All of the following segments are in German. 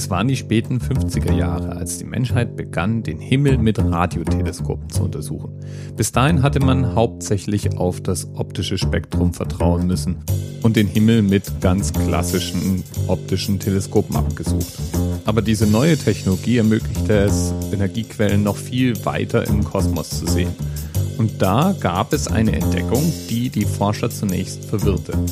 Es waren die späten 50er Jahre, als die Menschheit begann, den Himmel mit Radioteleskopen zu untersuchen. Bis dahin hatte man hauptsächlich auf das optische Spektrum vertrauen müssen und den Himmel mit ganz klassischen optischen Teleskopen abgesucht. Aber diese neue Technologie ermöglichte es, Energiequellen noch viel weiter im Kosmos zu sehen. Und da gab es eine Entdeckung, die die Forscher zunächst verwirrte.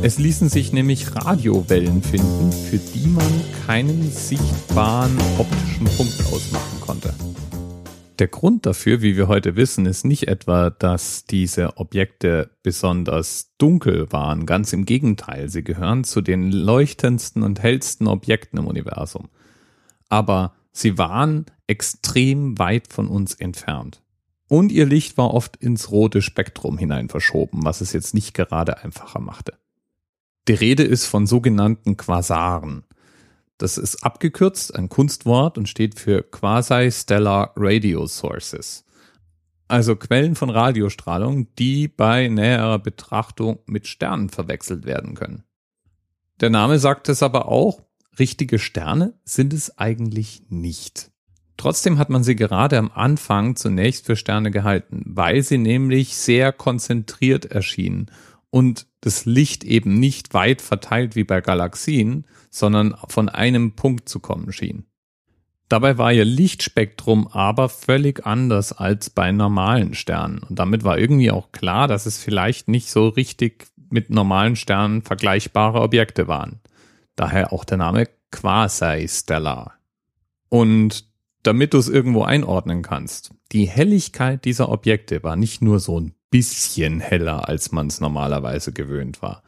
Es ließen sich nämlich Radiowellen finden, für die man keinen sichtbaren optischen Punkt ausmachen konnte. Der Grund dafür, wie wir heute wissen, ist nicht etwa, dass diese Objekte besonders dunkel waren. Ganz im Gegenteil, sie gehören zu den leuchtendsten und hellsten Objekten im Universum. Aber sie waren extrem weit von uns entfernt. Und ihr Licht war oft ins rote Spektrum hinein verschoben, was es jetzt nicht gerade einfacher machte. Die Rede ist von sogenannten Quasaren. Das ist abgekürzt ein Kunstwort und steht für Quasi-Stellar Radio Sources. Also Quellen von Radiostrahlung, die bei näherer Betrachtung mit Sternen verwechselt werden können. Der Name sagt es aber auch, richtige Sterne sind es eigentlich nicht. Trotzdem hat man sie gerade am Anfang zunächst für Sterne gehalten, weil sie nämlich sehr konzentriert erschienen und das Licht eben nicht weit verteilt wie bei Galaxien, sondern von einem Punkt zu kommen schien. Dabei war ihr Lichtspektrum aber völlig anders als bei normalen Sternen und damit war irgendwie auch klar, dass es vielleicht nicht so richtig mit normalen Sternen vergleichbare Objekte waren. Daher auch der Name Quasi-Stellar. Und damit du es irgendwo einordnen kannst. Die Helligkeit dieser Objekte war nicht nur so ein bisschen heller, als man es normalerweise gewöhnt war.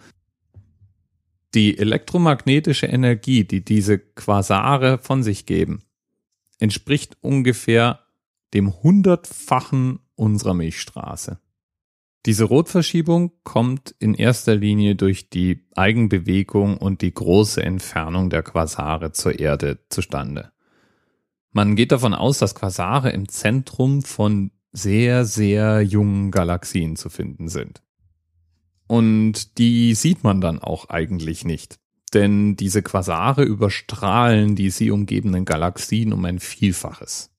Die elektromagnetische Energie, die diese Quasare von sich geben, entspricht ungefähr dem hundertfachen unserer Milchstraße. Diese Rotverschiebung kommt in erster Linie durch die Eigenbewegung und die große Entfernung der Quasare zur Erde zustande. Man geht davon aus, dass Quasare im Zentrum von sehr, sehr jungen Galaxien zu finden sind. Und die sieht man dann auch eigentlich nicht. Denn diese Quasare überstrahlen die sie umgebenden Galaxien um ein Vielfaches.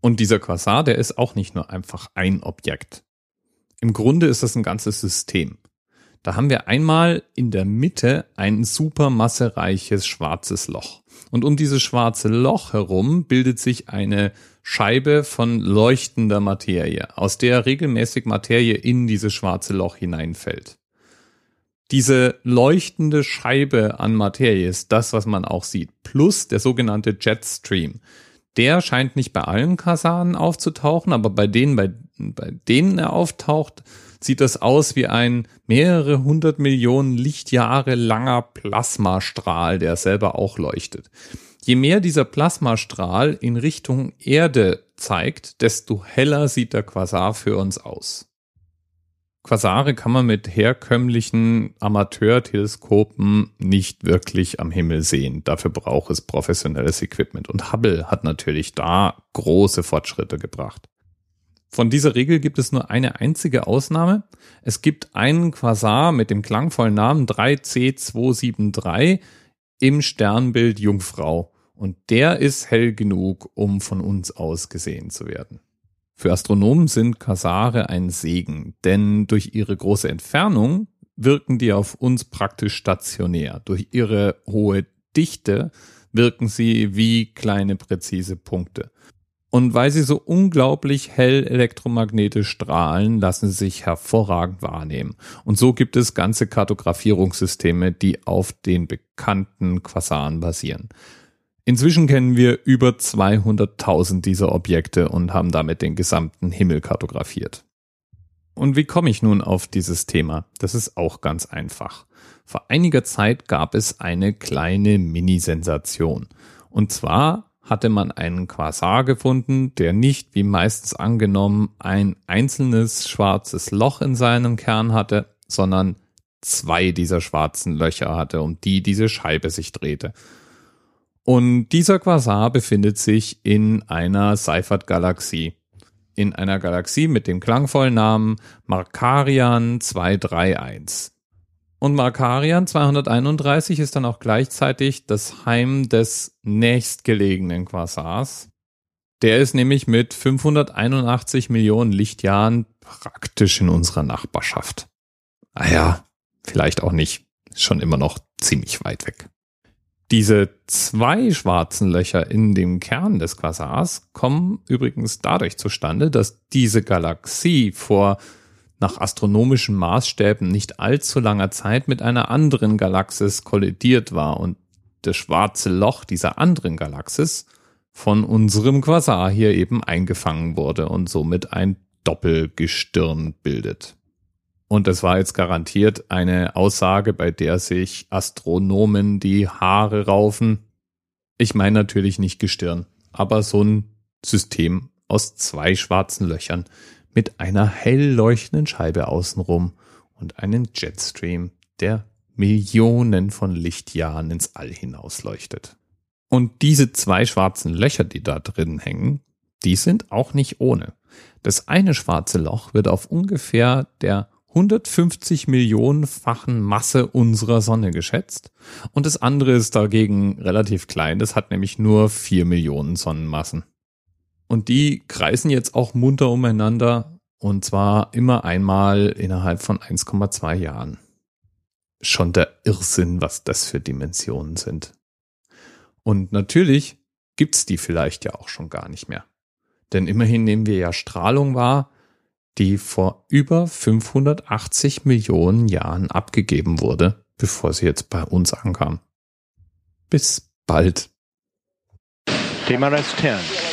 Und dieser Quasar, der ist auch nicht nur einfach ein Objekt. Im Grunde ist das ein ganzes System. Da haben wir einmal in der Mitte ein supermassereiches schwarzes Loch. Und um dieses schwarze Loch herum bildet sich eine Scheibe von leuchtender Materie, aus der regelmäßig Materie in dieses schwarze Loch hineinfällt. Diese leuchtende Scheibe an Materie ist das, was man auch sieht, plus der sogenannte Jetstream. Der scheint nicht bei allen Kasanen aufzutauchen, aber bei denen, bei, bei denen er auftaucht, sieht das aus wie ein mehrere hundert Millionen Lichtjahre langer Plasmastrahl, der selber auch leuchtet. Je mehr dieser Plasmastrahl in Richtung Erde zeigt, desto heller sieht der Quasar für uns aus. Quasare kann man mit herkömmlichen Amateurteleskopen nicht wirklich am Himmel sehen. Dafür braucht es professionelles Equipment. Und Hubble hat natürlich da große Fortschritte gebracht. Von dieser Regel gibt es nur eine einzige Ausnahme. Es gibt einen Quasar mit dem klangvollen Namen 3C273 im Sternbild Jungfrau. Und der ist hell genug, um von uns aus gesehen zu werden. Für Astronomen sind Quasare ein Segen, denn durch ihre große Entfernung wirken die auf uns praktisch stationär. Durch ihre hohe Dichte wirken sie wie kleine präzise Punkte. Und weil sie so unglaublich hell elektromagnetisch strahlen, lassen sie sich hervorragend wahrnehmen. Und so gibt es ganze Kartografierungssysteme, die auf den bekannten Quasaren basieren. Inzwischen kennen wir über 200.000 dieser Objekte und haben damit den gesamten Himmel kartografiert. Und wie komme ich nun auf dieses Thema? Das ist auch ganz einfach. Vor einiger Zeit gab es eine kleine Mini-Sensation. Und zwar hatte man einen Quasar gefunden, der nicht, wie meistens angenommen, ein einzelnes schwarzes Loch in seinem Kern hatte, sondern zwei dieser schwarzen Löcher hatte, um die diese Scheibe sich drehte. Und dieser Quasar befindet sich in einer Seifert-Galaxie. In einer Galaxie mit dem klangvollen Namen Markarian 231. Und Markarian 231 ist dann auch gleichzeitig das Heim des nächstgelegenen Quasars. Der ist nämlich mit 581 Millionen Lichtjahren praktisch in unserer Nachbarschaft. Ah ja, vielleicht auch nicht. Ist schon immer noch ziemlich weit weg. Diese zwei schwarzen Löcher in dem Kern des Quasars kommen übrigens dadurch zustande, dass diese Galaxie vor nach astronomischen Maßstäben nicht allzu langer Zeit mit einer anderen Galaxis kollidiert war und das schwarze Loch dieser anderen Galaxis von unserem Quasar hier eben eingefangen wurde und somit ein Doppelgestirn bildet. Und es war jetzt garantiert eine Aussage, bei der sich Astronomen die Haare raufen. Ich meine natürlich nicht Gestirn, aber so ein System aus zwei schwarzen Löchern mit einer hell leuchtenden Scheibe außenrum und einen Jetstream, der Millionen von Lichtjahren ins All hinausleuchtet. Und diese zwei schwarzen Löcher, die da drin hängen, die sind auch nicht ohne. Das eine schwarze Loch wird auf ungefähr der 150 Millionenfachen Masse unserer Sonne geschätzt. Und das andere ist dagegen relativ klein. Das hat nämlich nur 4 Millionen Sonnenmassen. Und die kreisen jetzt auch munter umeinander. Und zwar immer einmal innerhalb von 1,2 Jahren. Schon der Irrsinn, was das für Dimensionen sind. Und natürlich gibt's die vielleicht ja auch schon gar nicht mehr. Denn immerhin nehmen wir ja Strahlung wahr, die vor über 580 Millionen Jahren abgegeben wurde, bevor sie jetzt bei uns ankam. Bis bald. TMRS 10,